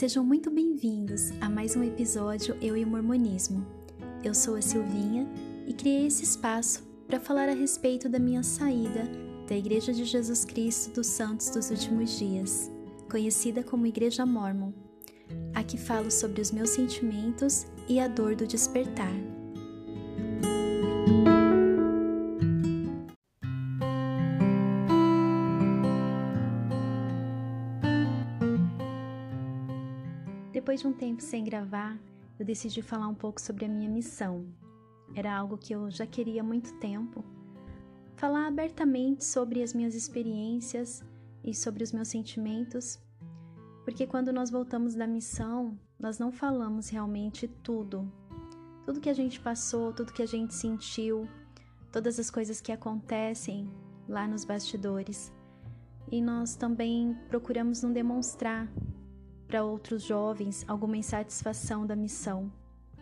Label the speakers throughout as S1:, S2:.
S1: Sejam muito bem-vindos a mais um episódio Eu e o Mormonismo. Eu sou a Silvinha e criei esse espaço para falar a respeito da minha saída da Igreja de Jesus Cristo dos Santos dos Últimos Dias, conhecida como Igreja Mormon. Aqui falo sobre os meus sentimentos e a dor do despertar. De um tempo sem gravar, eu decidi falar um pouco sobre a minha missão. Era algo que eu já queria há muito tempo. Falar abertamente sobre as minhas experiências e sobre os meus sentimentos, porque quando nós voltamos da missão, nós não falamos realmente tudo. Tudo que a gente passou, tudo que a gente sentiu, todas as coisas que acontecem lá nos bastidores. E nós também procuramos não demonstrar para outros jovens alguma insatisfação da missão,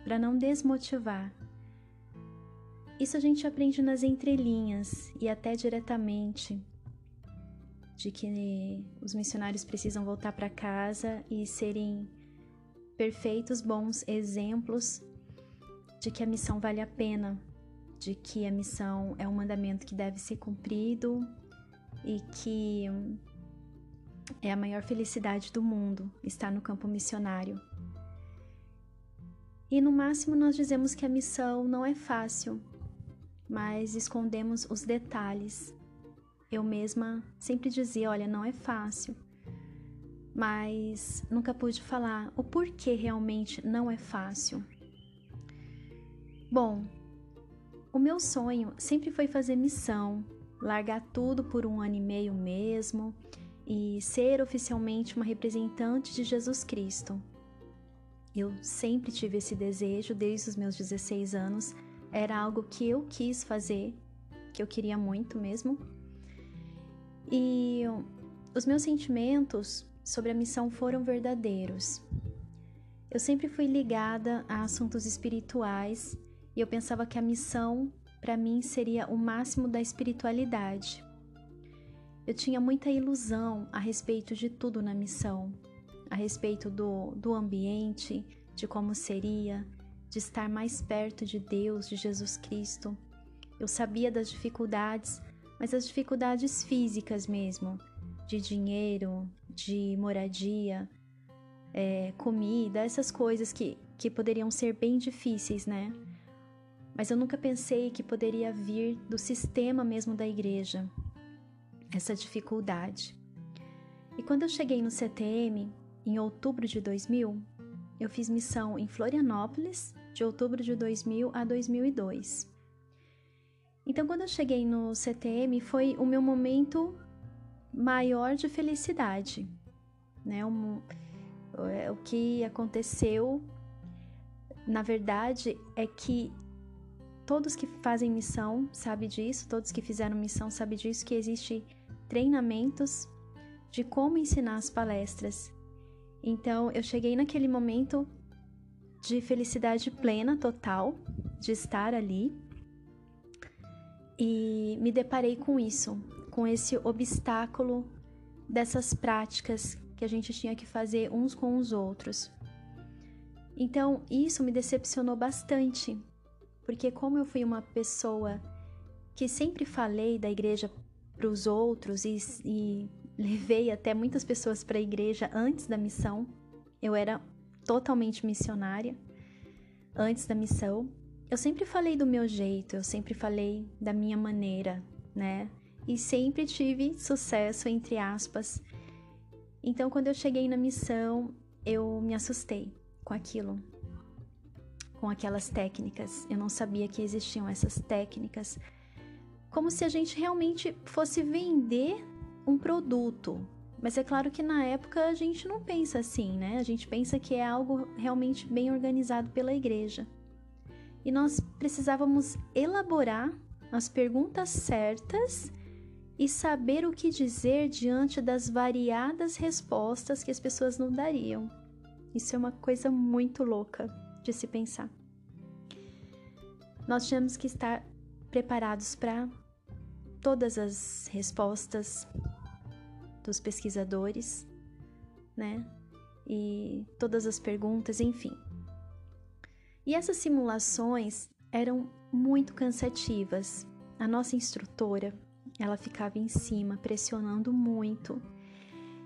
S1: para não desmotivar. Isso a gente aprende nas entrelinhas e até diretamente, de que os missionários precisam voltar para casa e serem perfeitos, bons exemplos de que a missão vale a pena, de que a missão é um mandamento que deve ser cumprido e que é a maior felicidade do mundo estar no campo missionário. E no máximo nós dizemos que a missão não é fácil, mas escondemos os detalhes. Eu mesma sempre dizia: olha, não é fácil, mas nunca pude falar o porquê realmente não é fácil. Bom, o meu sonho sempre foi fazer missão, largar tudo por um ano e meio mesmo e ser oficialmente uma representante de Jesus Cristo. Eu sempre tive esse desejo desde os meus 16 anos, era algo que eu quis fazer, que eu queria muito mesmo. E os meus sentimentos sobre a missão foram verdadeiros. Eu sempre fui ligada a assuntos espirituais e eu pensava que a missão para mim seria o máximo da espiritualidade. Eu tinha muita ilusão a respeito de tudo na missão, a respeito do, do ambiente, de como seria, de estar mais perto de Deus, de Jesus Cristo. Eu sabia das dificuldades, mas as dificuldades físicas mesmo, de dinheiro, de moradia, é, comida, essas coisas que, que poderiam ser bem difíceis, né? Mas eu nunca pensei que poderia vir do sistema mesmo da igreja, essa dificuldade. E quando eu cheguei no CTM, em outubro de 2000, eu fiz missão em Florianópolis, de outubro de 2000 a 2002. Então, quando eu cheguei no CTM, foi o meu momento maior de felicidade, né? É, o que aconteceu, na verdade, é que todos que fazem missão sabem disso, todos que fizeram missão sabem disso, que existe treinamentos de como ensinar as palestras. Então, eu cheguei naquele momento de felicidade plena, total, de estar ali e me deparei com isso, com esse obstáculo dessas práticas que a gente tinha que fazer uns com os outros. Então, isso me decepcionou bastante, porque como eu fui uma pessoa que sempre falei da igreja para os outros e, e levei até muitas pessoas para a igreja antes da missão. Eu era totalmente missionária antes da missão. Eu sempre falei do meu jeito, eu sempre falei da minha maneira, né? E sempre tive sucesso, entre aspas. Então, quando eu cheguei na missão, eu me assustei com aquilo, com aquelas técnicas. Eu não sabia que existiam essas técnicas como se a gente realmente fosse vender um produto. Mas é claro que na época a gente não pensa assim, né? A gente pensa que é algo realmente bem organizado pela igreja. E nós precisávamos elaborar as perguntas certas e saber o que dizer diante das variadas respostas que as pessoas nos dariam. Isso é uma coisa muito louca de se pensar. Nós tínhamos que estar preparados para todas as respostas dos pesquisadores, né? e todas as perguntas, enfim. E essas simulações eram muito cansativas. A nossa instrutora, ela ficava em cima, pressionando muito.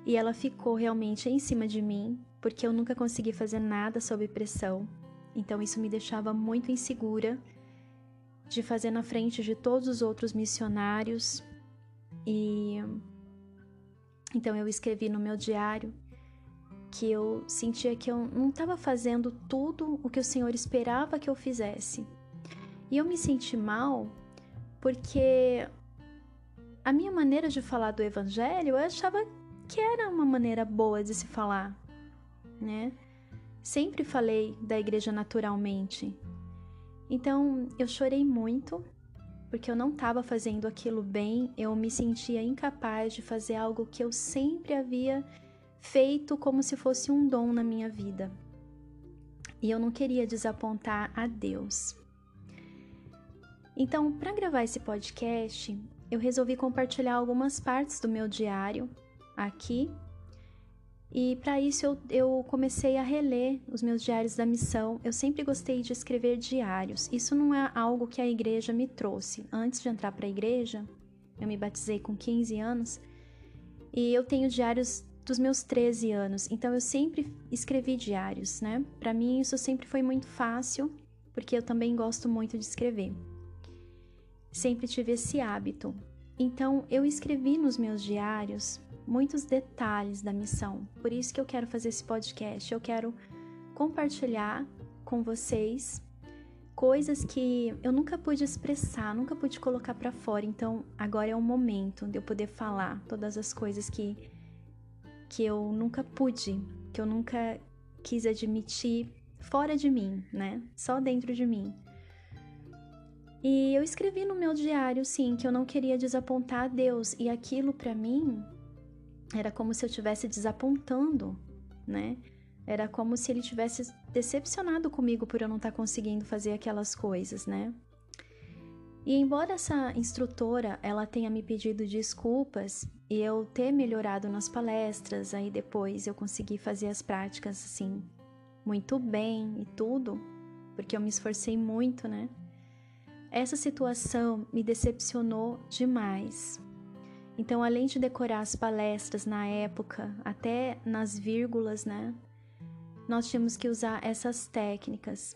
S1: E ela ficou realmente em cima de mim, porque eu nunca consegui fazer nada sob pressão. Então isso me deixava muito insegura de fazer na frente de todos os outros missionários. E então eu escrevi no meu diário que eu sentia que eu não estava fazendo tudo o que o Senhor esperava que eu fizesse. E eu me senti mal porque a minha maneira de falar do evangelho eu achava que era uma maneira boa de se falar, né? Sempre falei da igreja naturalmente. Então eu chorei muito porque eu não estava fazendo aquilo bem, eu me sentia incapaz de fazer algo que eu sempre havia feito como se fosse um dom na minha vida. E eu não queria desapontar a Deus. Então, para gravar esse podcast, eu resolvi compartilhar algumas partes do meu diário aqui. E para isso eu, eu comecei a reler os meus diários da missão. Eu sempre gostei de escrever diários. Isso não é algo que a igreja me trouxe. Antes de entrar para a igreja, eu me batizei com 15 anos e eu tenho diários dos meus 13 anos. Então eu sempre escrevi diários, né? Para mim isso sempre foi muito fácil, porque eu também gosto muito de escrever. Sempre tive esse hábito. Então eu escrevi nos meus diários muitos detalhes da missão. Por isso que eu quero fazer esse podcast. Eu quero compartilhar com vocês coisas que eu nunca pude expressar, nunca pude colocar para fora. Então, agora é o momento de eu poder falar todas as coisas que que eu nunca pude, que eu nunca quis admitir fora de mim, né? Só dentro de mim. E eu escrevi no meu diário, sim, que eu não queria desapontar Deus, e aquilo para mim era como se eu estivesse desapontando, né? Era como se ele tivesse decepcionado comigo por eu não estar tá conseguindo fazer aquelas coisas, né? E embora essa instrutora ela tenha me pedido desculpas e eu ter melhorado nas palestras, aí depois eu consegui fazer as práticas assim muito bem e tudo, porque eu me esforcei muito, né? Essa situação me decepcionou demais. Então, além de decorar as palestras na época, até nas vírgulas, né? Nós tínhamos que usar essas técnicas.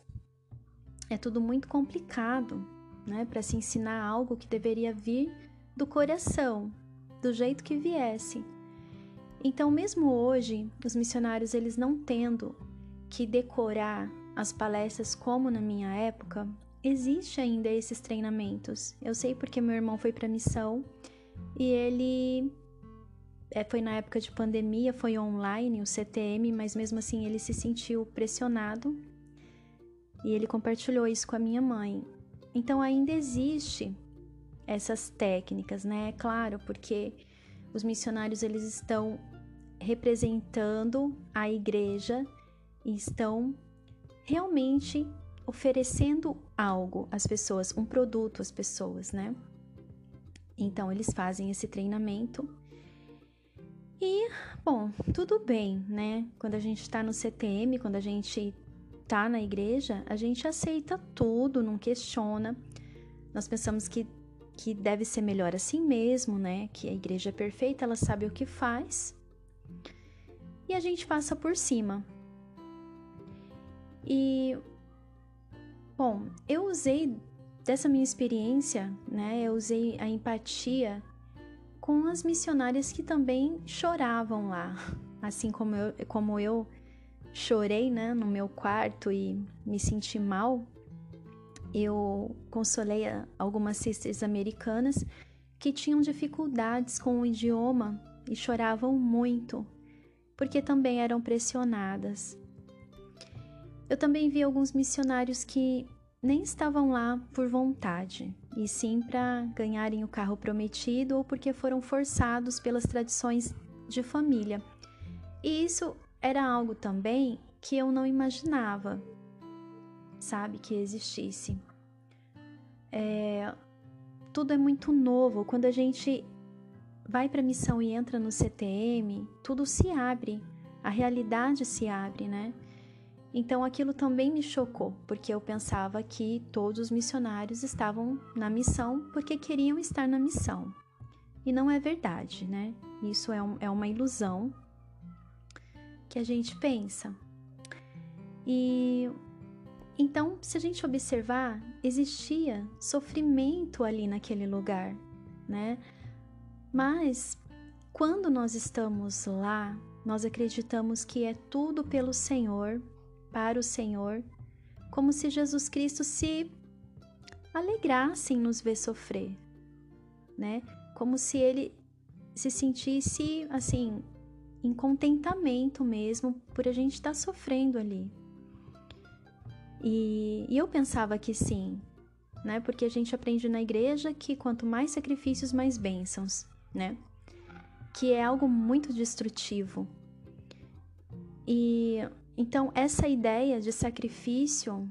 S1: É tudo muito complicado, né, para se ensinar algo que deveria vir do coração, do jeito que viesse. Então, mesmo hoje, os missionários eles não tendo que decorar as palestras como na minha época, existe ainda esses treinamentos. Eu sei porque meu irmão foi para missão e ele é, foi na época de pandemia, foi online, o CTM, mas mesmo assim ele se sentiu pressionado e ele compartilhou isso com a minha mãe. Então ainda existe essas técnicas, né? É claro, porque os missionários eles estão representando a igreja e estão realmente oferecendo algo às pessoas, um produto às pessoas, né? Então eles fazem esse treinamento. E, bom, tudo bem, né? Quando a gente está no CTM, quando a gente tá na igreja, a gente aceita tudo, não questiona. Nós pensamos que, que deve ser melhor assim mesmo, né? Que a igreja é perfeita, ela sabe o que faz. E a gente passa por cima. E, bom, eu usei dessa minha experiência, né? Eu usei a empatia com as missionárias que também choravam lá, assim como eu, como eu chorei, né, no meu quarto e me senti mal, eu consolei algumas sisters americanas que tinham dificuldades com o idioma e choravam muito, porque também eram pressionadas. Eu também vi alguns missionários que nem estavam lá por vontade, e sim para ganharem o carro prometido ou porque foram forçados pelas tradições de família. E isso era algo também que eu não imaginava, sabe, que existisse. É, tudo é muito novo. Quando a gente vai para a missão e entra no CTM, tudo se abre. a realidade se abre, né? Então aquilo também me chocou, porque eu pensava que todos os missionários estavam na missão porque queriam estar na missão. E não é verdade, né? Isso é, um, é uma ilusão que a gente pensa. E então, se a gente observar, existia sofrimento ali naquele lugar, né? Mas quando nós estamos lá, nós acreditamos que é tudo pelo Senhor, para o Senhor, como se Jesus Cristo se alegrasse em nos ver sofrer, né? Como se ele se sentisse assim em contentamento mesmo por a gente estar tá sofrendo ali. E, e eu pensava que sim, né? Porque a gente aprende na igreja que quanto mais sacrifícios, mais bênçãos, né? Que é algo muito destrutivo. E então essa ideia de sacrifício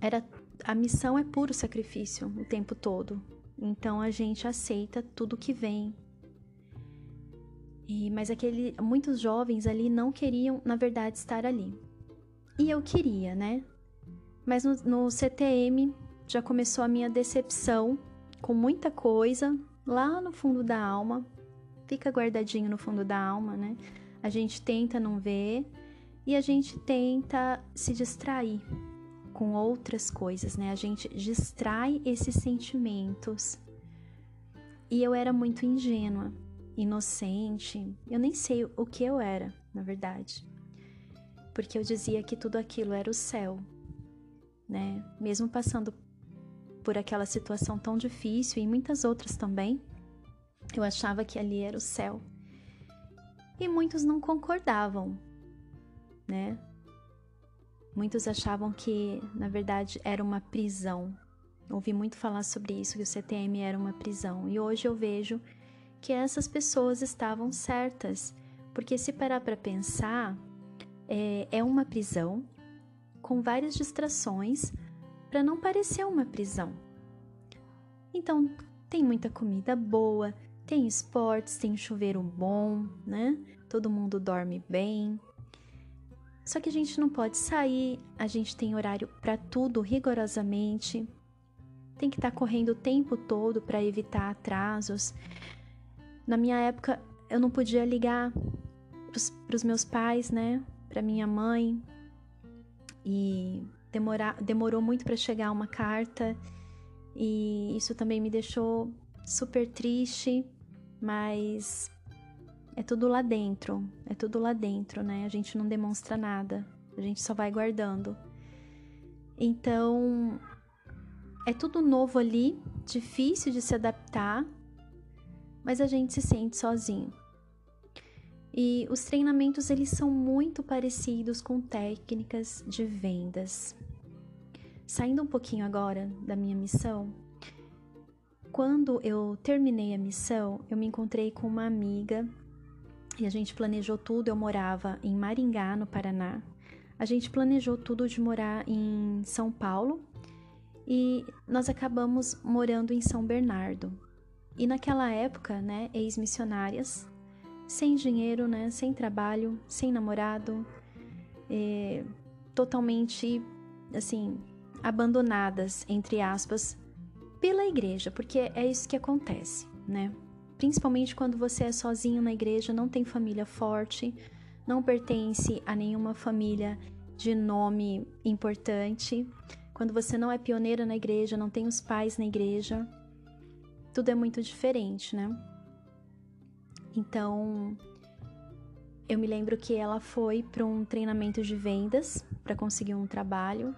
S1: era a missão é puro sacrifício o tempo todo. Então a gente aceita tudo que vem. E, mas aquele, muitos jovens ali não queriam, na verdade, estar ali. E eu queria, né? Mas no, no CTM já começou a minha decepção com muita coisa lá no fundo da alma. Fica guardadinho no fundo da alma, né? A gente tenta não ver e a gente tenta se distrair com outras coisas, né? A gente distrai esses sentimentos. E eu era muito ingênua, inocente. Eu nem sei o que eu era, na verdade. Porque eu dizia que tudo aquilo era o céu, né? Mesmo passando por aquela situação tão difícil e muitas outras também, eu achava que ali era o céu. E muitos não concordavam, né? Muitos achavam que, na verdade, era uma prisão. Ouvi muito falar sobre isso, que o CTM era uma prisão. E hoje eu vejo que essas pessoas estavam certas, porque se parar para pensar, é, é uma prisão com várias distrações para não parecer uma prisão. Então, tem muita comida boa, tem esportes, tem chuveiro bom, né? Todo mundo dorme bem. Só que a gente não pode sair, a gente tem horário para tudo rigorosamente. Tem que estar tá correndo o tempo todo para evitar atrasos. Na minha época, eu não podia ligar para os meus pais, né? Para minha mãe, e demorar, demorou muito para chegar uma carta e isso também me deixou super triste, mas é tudo lá dentro, é tudo lá dentro, né? A gente não demonstra nada, a gente só vai guardando. Então, é tudo novo ali, difícil de se adaptar, mas a gente se sente sozinho. E os treinamentos eles são muito parecidos com técnicas de vendas. Saindo um pouquinho agora da minha missão, quando eu terminei a missão, eu me encontrei com uma amiga e a gente planejou tudo. Eu morava em Maringá, no Paraná. A gente planejou tudo de morar em São Paulo e nós acabamos morando em São Bernardo. E naquela época, né, ex-missionárias sem dinheiro, né? Sem trabalho, sem namorado, é, totalmente, assim, abandonadas, entre aspas, pela igreja, porque é isso que acontece, né? Principalmente quando você é sozinho na igreja, não tem família forte, não pertence a nenhuma família de nome importante, quando você não é pioneira na igreja, não tem os pais na igreja, tudo é muito diferente, né? Então, eu me lembro que ela foi para um treinamento de vendas para conseguir um trabalho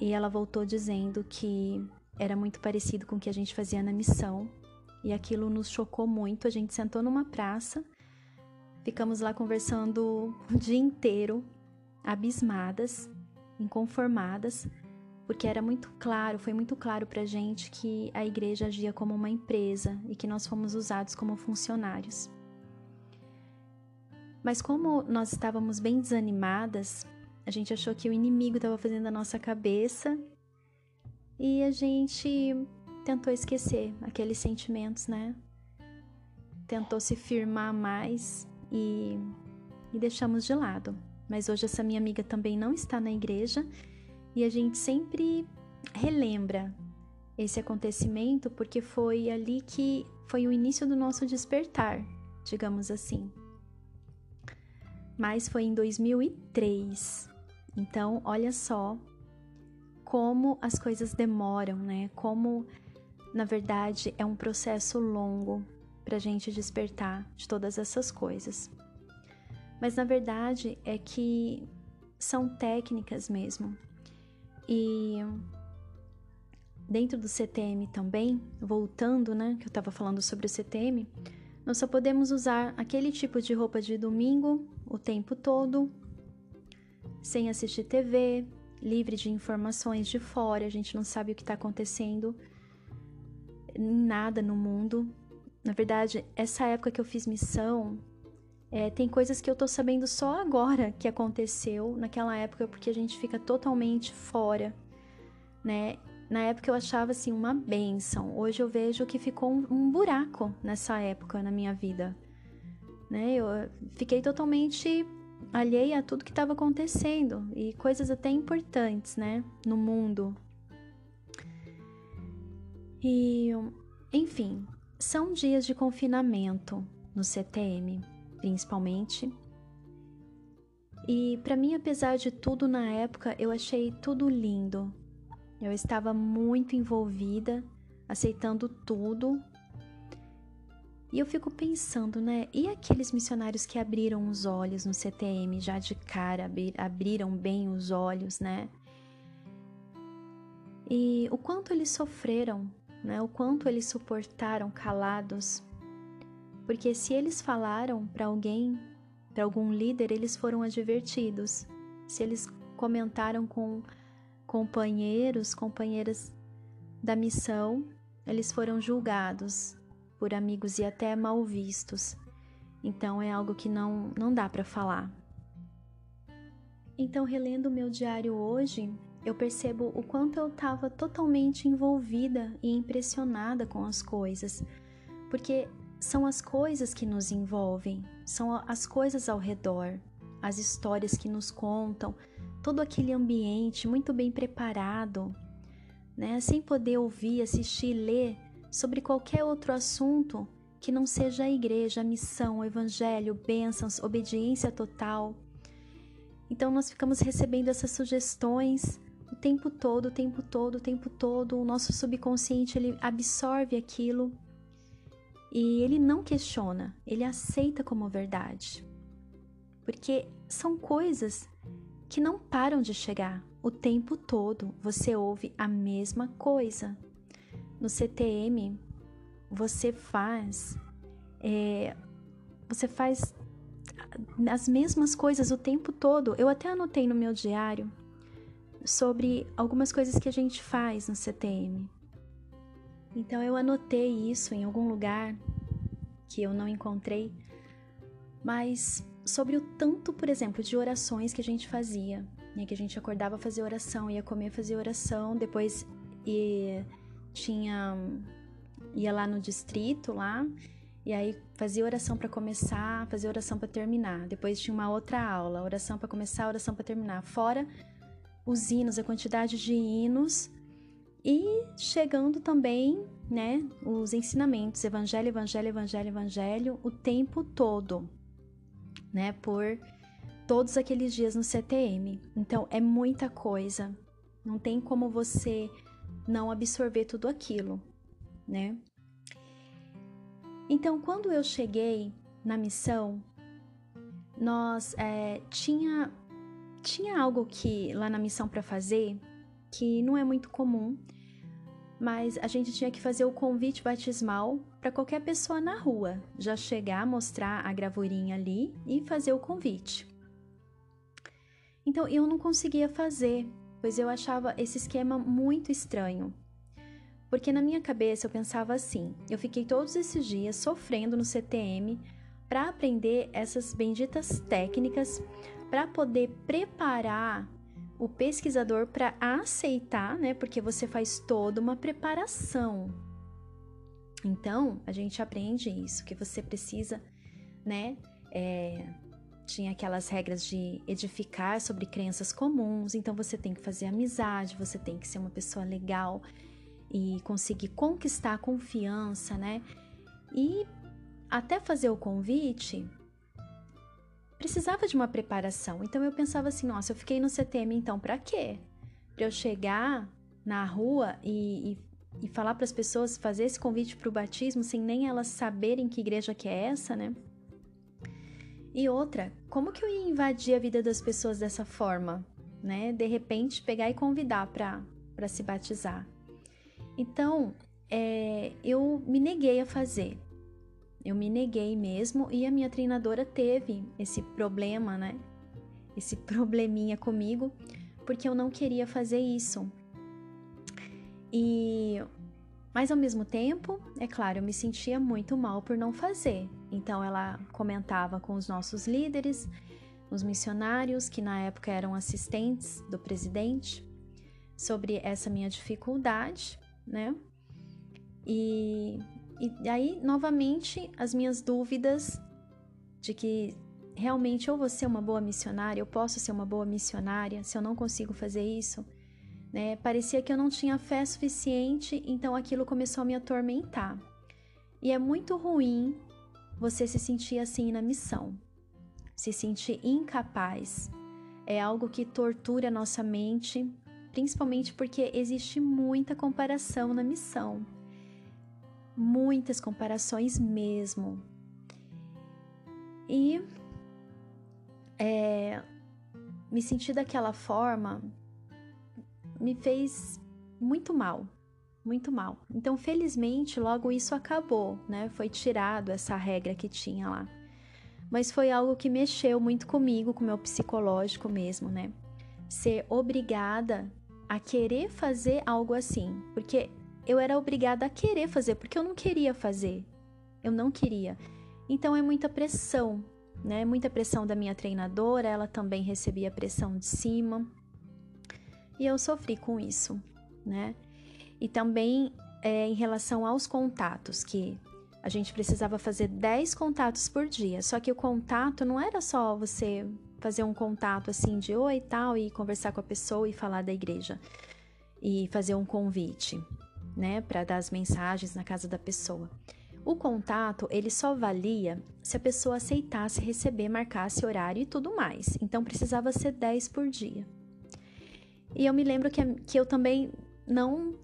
S1: e ela voltou dizendo que era muito parecido com o que a gente fazia na missão e aquilo nos chocou muito. A gente sentou numa praça, ficamos lá conversando o dia inteiro, abismadas, inconformadas, porque era muito claro, foi muito claro para gente que a igreja agia como uma empresa e que nós fomos usados como funcionários. Mas como nós estávamos bem desanimadas, a gente achou que o inimigo estava fazendo a nossa cabeça e a gente tentou esquecer aqueles sentimentos, né? Tentou se firmar mais e e deixamos de lado. Mas hoje essa minha amiga também não está na igreja e a gente sempre relembra esse acontecimento porque foi ali que foi o início do nosso despertar, digamos assim. Mas foi em 2003. Então, olha só como as coisas demoram, né? Como, na verdade, é um processo longo para a gente despertar de todas essas coisas. Mas na verdade é que são técnicas mesmo. E dentro do CTM também, voltando, né, que eu estava falando sobre o CTM, nós só podemos usar aquele tipo de roupa de domingo o tempo todo, sem assistir TV, livre de informações de fora, a gente não sabe o que está acontecendo nada no mundo. Na verdade, essa época que eu fiz missão, é, tem coisas que eu tô sabendo só agora que aconteceu naquela época, porque a gente fica totalmente fora, né? Na época eu achava assim uma benção. Hoje eu vejo que ficou um, um buraco nessa época na minha vida, né? Eu fiquei totalmente alheia a tudo que estava acontecendo e coisas até importantes, né, no mundo. E, enfim, são dias de confinamento no CTM principalmente. E para mim, apesar de tudo na época, eu achei tudo lindo. Eu estava muito envolvida, aceitando tudo. E eu fico pensando, né? E aqueles missionários que abriram os olhos no CTM já de cara, abriram bem os olhos, né? E o quanto eles sofreram, né? O quanto eles suportaram calados porque se eles falaram para alguém, para algum líder, eles foram advertidos. Se eles comentaram com companheiros, companheiras da missão, eles foram julgados por amigos e até mal vistos. Então é algo que não, não dá para falar. Então, relendo o meu diário hoje, eu percebo o quanto eu estava totalmente envolvida e impressionada com as coisas, porque são as coisas que nos envolvem, são as coisas ao redor, as histórias que nos contam, todo aquele ambiente muito bem preparado, né? Sem poder ouvir, assistir, ler sobre qualquer outro assunto que não seja a igreja, a missão, o evangelho, bênçãos, obediência total. Então nós ficamos recebendo essas sugestões tempo todo, o tempo todo, o tempo todo. O nosso subconsciente ele absorve aquilo e ele não questiona, ele aceita como verdade. Porque são coisas que não param de chegar. O tempo todo você ouve a mesma coisa. No CTM, você faz. É, você faz as mesmas coisas o tempo todo. Eu até anotei no meu diário sobre algumas coisas que a gente faz no CTM. Então eu anotei isso em algum lugar que eu não encontrei, mas sobre o tanto, por exemplo, de orações que a gente fazia, né? Que a gente acordava fazer oração, ia comer fazer oração, depois e tinha ia lá no distrito lá e aí fazia oração para começar, fazia oração para terminar. Depois tinha uma outra aula, oração para começar, oração para terminar. Fora os hinos, a quantidade de hinos e chegando também, né, os ensinamentos, evangelho, evangelho, evangelho, evangelho, o tempo todo, né, por todos aqueles dias no CTM. Então é muita coisa. Não tem como você não absorver tudo aquilo, né? Então, quando eu cheguei na missão, nós é, tinha tinha algo que lá na missão para fazer que não é muito comum, mas a gente tinha que fazer o convite batismal para qualquer pessoa na rua, já chegar, mostrar a gravurinha ali e fazer o convite. Então eu não conseguia fazer, pois eu achava esse esquema muito estranho. Porque na minha cabeça eu pensava assim: eu fiquei todos esses dias sofrendo no CTM para aprender essas benditas técnicas para poder preparar o pesquisador para aceitar, né? Porque você faz toda uma preparação. Então, a gente aprende isso, que você precisa, né? É, tinha aquelas regras de edificar sobre crenças comuns, então você tem que fazer amizade, você tem que ser uma pessoa legal e conseguir conquistar a confiança, né? E até fazer o convite, precisava de uma preparação. Então eu pensava assim, nossa, eu fiquei no CTM então para quê? Para eu chegar na rua e, e, e falar para as pessoas, fazer esse convite para o batismo sem nem elas saberem que igreja que é essa, né? E outra, como que eu ia invadir a vida das pessoas dessa forma, né? De repente pegar e convidar para se batizar. Então, é, eu me neguei a fazer. Eu me neguei mesmo e a minha treinadora teve esse problema, né? Esse probleminha comigo, porque eu não queria fazer isso. E mas ao mesmo tempo, é claro, eu me sentia muito mal por não fazer. Então ela comentava com os nossos líderes, os missionários que na época eram assistentes do presidente, sobre essa minha dificuldade, né? E e aí, novamente, as minhas dúvidas de que realmente ou vou ser uma boa missionária, eu posso ser uma boa missionária se eu não consigo fazer isso, né? Parecia que eu não tinha fé suficiente, então aquilo começou a me atormentar. E é muito ruim você se sentir assim na missão, se sentir incapaz. É algo que tortura a nossa mente, principalmente porque existe muita comparação na missão muitas comparações mesmo. E é, me sentir daquela forma me fez muito mal, muito mal. Então, felizmente, logo isso acabou, né? Foi tirado essa regra que tinha lá. Mas foi algo que mexeu muito comigo, com meu psicológico mesmo, né? Ser obrigada a querer fazer algo assim, porque eu era obrigada a querer fazer, porque eu não queria fazer. Eu não queria. Então é muita pressão, né? Muita pressão da minha treinadora, ela também recebia pressão de cima. E eu sofri com isso, né? E também é, em relação aos contatos, que a gente precisava fazer 10 contatos por dia. Só que o contato não era só você fazer um contato assim de oi e tal e conversar com a pessoa e falar da igreja e fazer um convite né, para dar as mensagens na casa da pessoa. O contato, ele só valia se a pessoa aceitasse receber, marcasse horário e tudo mais. Então precisava ser 10 por dia. E eu me lembro que, que eu também não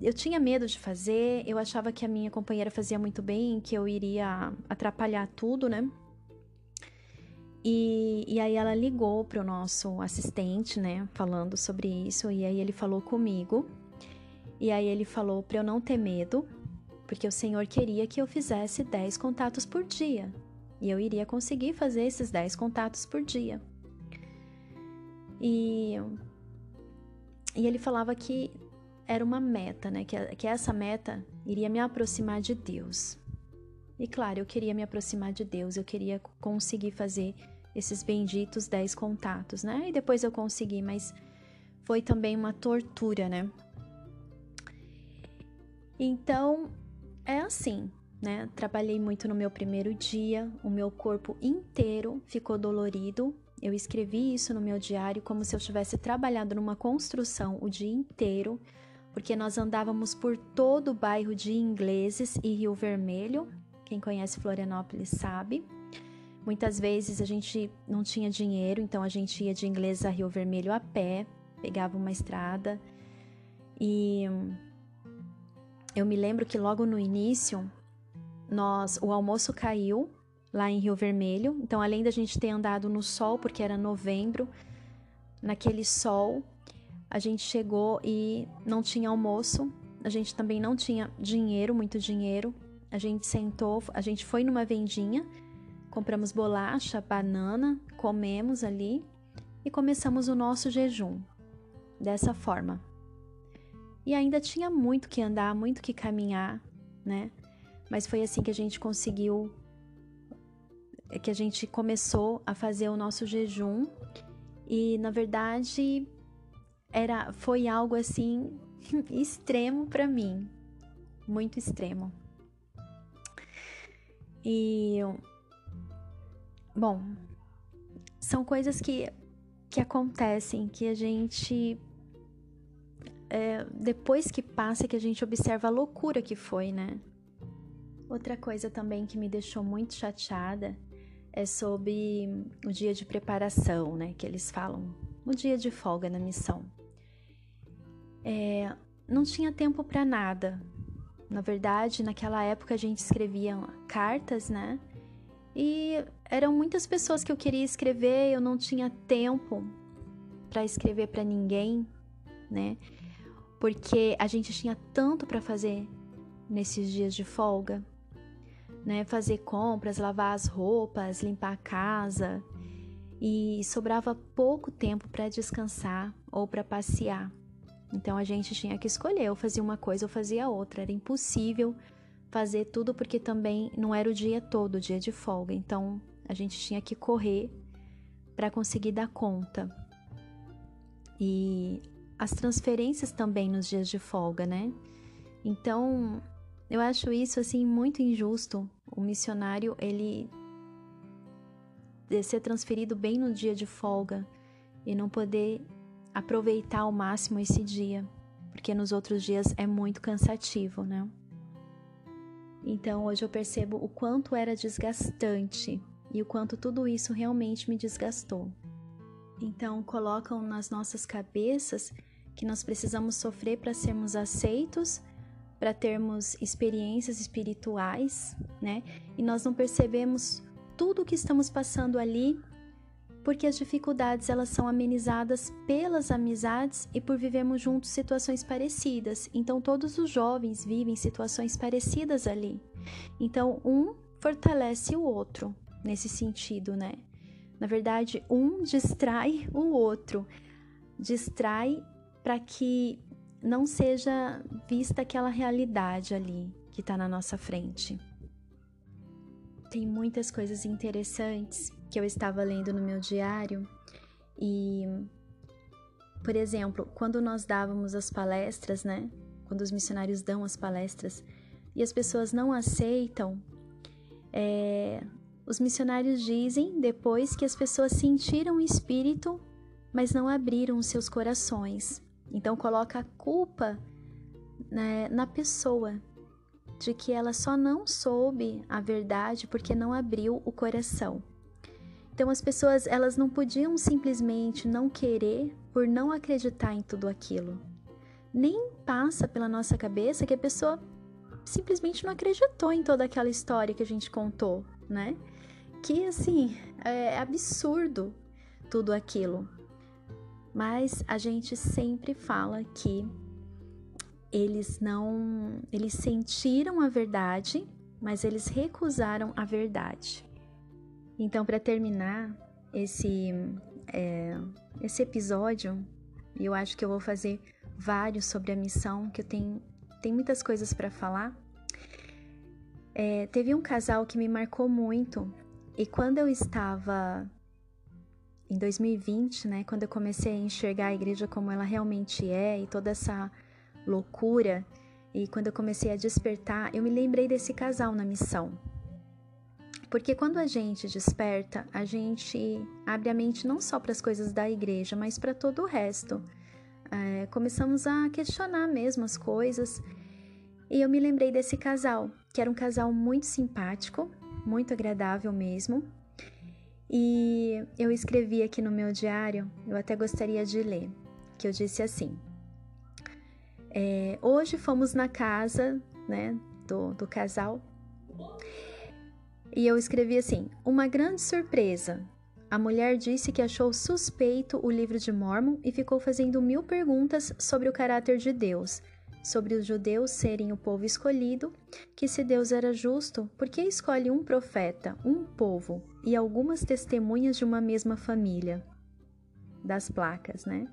S1: eu tinha medo de fazer, eu achava que a minha companheira fazia muito bem, que eu iria atrapalhar tudo, né? E, e aí ela ligou para o nosso assistente, né, falando sobre isso, e aí ele falou comigo e aí ele falou para eu não ter medo, porque o Senhor queria que eu fizesse 10 contatos por dia. E eu iria conseguir fazer esses 10 contatos por dia. E, e ele falava que era uma meta, né? Que, que essa meta iria me aproximar de Deus. E claro, eu queria me aproximar de Deus, eu queria conseguir fazer esses benditos 10 contatos, né? E depois eu consegui, mas foi também uma tortura, né? Então, é assim, né? Trabalhei muito no meu primeiro dia, o meu corpo inteiro ficou dolorido. Eu escrevi isso no meu diário como se eu tivesse trabalhado numa construção o dia inteiro, porque nós andávamos por todo o bairro de Ingleses e Rio Vermelho. Quem conhece Florianópolis sabe. Muitas vezes a gente não tinha dinheiro, então a gente ia de Ingleses a Rio Vermelho a pé, pegava uma estrada e eu me lembro que logo no início, nós, o almoço caiu lá em Rio Vermelho. Então, além da gente ter andado no sol, porque era novembro, naquele sol, a gente chegou e não tinha almoço. A gente também não tinha dinheiro, muito dinheiro. A gente sentou, a gente foi numa vendinha, compramos bolacha, banana, comemos ali e começamos o nosso jejum dessa forma. E ainda tinha muito que andar, muito que caminhar, né? Mas foi assim que a gente conseguiu que a gente começou a fazer o nosso jejum e na verdade era foi algo assim extremo para mim, muito extremo. E bom, são coisas que, que acontecem, que a gente. É, depois que passa, que a gente observa a loucura que foi, né? Outra coisa também que me deixou muito chateada é sobre o dia de preparação, né? Que eles falam, o dia de folga na missão. É, não tinha tempo para nada. Na verdade, naquela época a gente escrevia cartas, né? E eram muitas pessoas que eu queria escrever, eu não tinha tempo para escrever para ninguém, né? Porque a gente tinha tanto para fazer nesses dias de folga, né? Fazer compras, lavar as roupas, limpar a casa, e sobrava pouco tempo para descansar ou para passear. Então a gente tinha que escolher, ou fazia uma coisa ou fazia outra. Era impossível fazer tudo porque também não era o dia todo, o dia de folga. Então a gente tinha que correr para conseguir dar conta. E as transferências também nos dias de folga, né? Então, eu acho isso assim muito injusto. O missionário, ele ser transferido bem no dia de folga e não poder aproveitar ao máximo esse dia, porque nos outros dias é muito cansativo, né? Então hoje eu percebo o quanto era desgastante e o quanto tudo isso realmente me desgastou. Então colocam nas nossas cabeças que nós precisamos sofrer para sermos aceitos, para termos experiências espirituais, né? E nós não percebemos tudo o que estamos passando ali porque as dificuldades elas são amenizadas pelas amizades e por vivermos juntos situações parecidas. Então todos os jovens vivem situações parecidas ali. Então um fortalece o outro nesse sentido, né? Na verdade, um distrai o outro. Distrai para que não seja vista aquela realidade ali que está na nossa frente. Tem muitas coisas interessantes que eu estava lendo no meu diário e, por exemplo, quando nós dávamos as palestras, né? Quando os missionários dão as palestras e as pessoas não aceitam, é, os missionários dizem depois que as pessoas sentiram o espírito, mas não abriram os seus corações. Então coloca a culpa né, na pessoa de que ela só não soube a verdade porque não abriu o coração. Então as pessoas elas não podiam simplesmente não querer por não acreditar em tudo aquilo. Nem passa pela nossa cabeça que a pessoa simplesmente não acreditou em toda aquela história que a gente contou, né? Que assim, é absurdo tudo aquilo. Mas a gente sempre fala que eles não, eles sentiram a verdade, mas eles recusaram a verdade. Então, para terminar esse, é, esse episódio, eu acho que eu vou fazer vários sobre a missão, que eu tenho, tenho muitas coisas para falar. É, teve um casal que me marcou muito, e quando eu estava em 2020, né, quando eu comecei a enxergar a igreja como ela realmente é e toda essa loucura, e quando eu comecei a despertar, eu me lembrei desse casal na missão. Porque quando a gente desperta, a gente abre a mente não só para as coisas da igreja, mas para todo o resto. É, começamos a questionar mesmo as coisas. E eu me lembrei desse casal, que era um casal muito simpático, muito agradável mesmo. E eu escrevi aqui no meu diário, eu até gostaria de ler, que eu disse assim: é, Hoje fomos na casa né, do, do casal e eu escrevi assim: Uma grande surpresa. A mulher disse que achou suspeito o livro de Mormon e ficou fazendo mil perguntas sobre o caráter de Deus, sobre os judeus serem o povo escolhido, que se Deus era justo, por que escolhe um profeta, um povo e algumas testemunhas de uma mesma família? Das placas, né?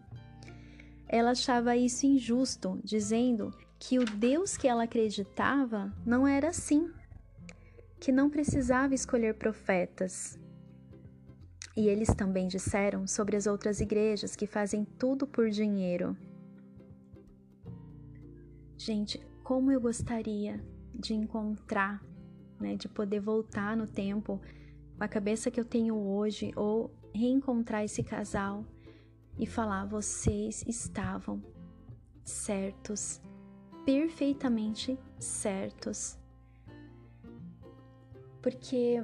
S1: Ela achava isso injusto, dizendo que o Deus que ela acreditava não era assim que não precisava escolher profetas. E eles também disseram sobre as outras igrejas que fazem tudo por dinheiro. Gente, como eu gostaria de encontrar, né, de poder voltar no tempo a cabeça que eu tenho hoje ou reencontrar esse casal e falar: vocês estavam certos, perfeitamente certos. Porque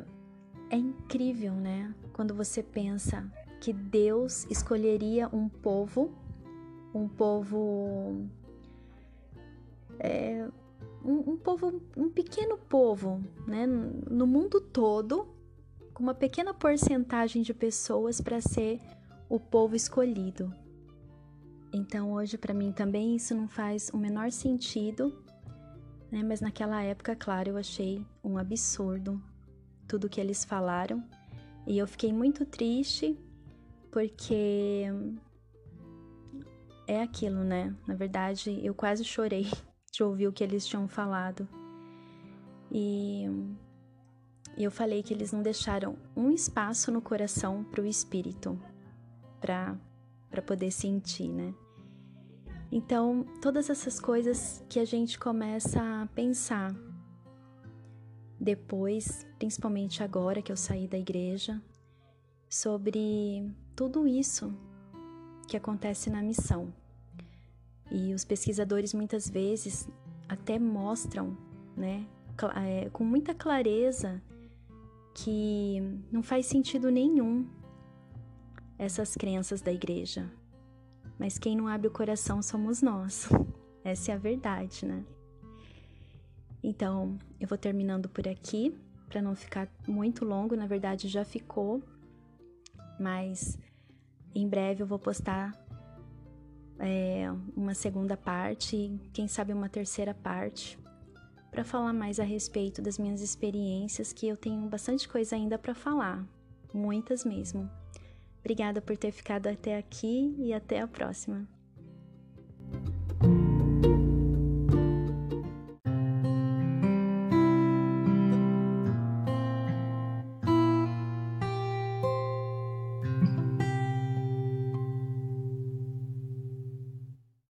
S1: é incrível, né? Quando você pensa que Deus escolheria um povo, um povo. É, um, um, povo, um pequeno povo, né? No mundo todo, com uma pequena porcentagem de pessoas para ser o povo escolhido. Então, hoje, para mim também isso não faz o menor sentido, né? Mas naquela época, claro, eu achei um absurdo tudo que eles falaram e eu fiquei muito triste porque é aquilo, né? Na verdade, eu quase chorei de ouvir o que eles tinham falado. E eu falei que eles não deixaram um espaço no coração para o espírito, para poder sentir, né? Então, todas essas coisas que a gente começa a pensar depois, principalmente agora que eu saí da igreja, sobre tudo isso que acontece na missão. E os pesquisadores muitas vezes até mostram, né, é, com muita clareza, que não faz sentido nenhum essas crenças da igreja. Mas quem não abre o coração somos nós. Essa é a verdade, né? Então, eu vou terminando por aqui, para não ficar muito longo, na verdade já ficou, mas em breve eu vou postar é, uma segunda parte e quem sabe uma terceira parte para falar mais a respeito das minhas experiências, que eu tenho bastante coisa ainda para falar, muitas mesmo. Obrigada por ter ficado até aqui e até a próxima.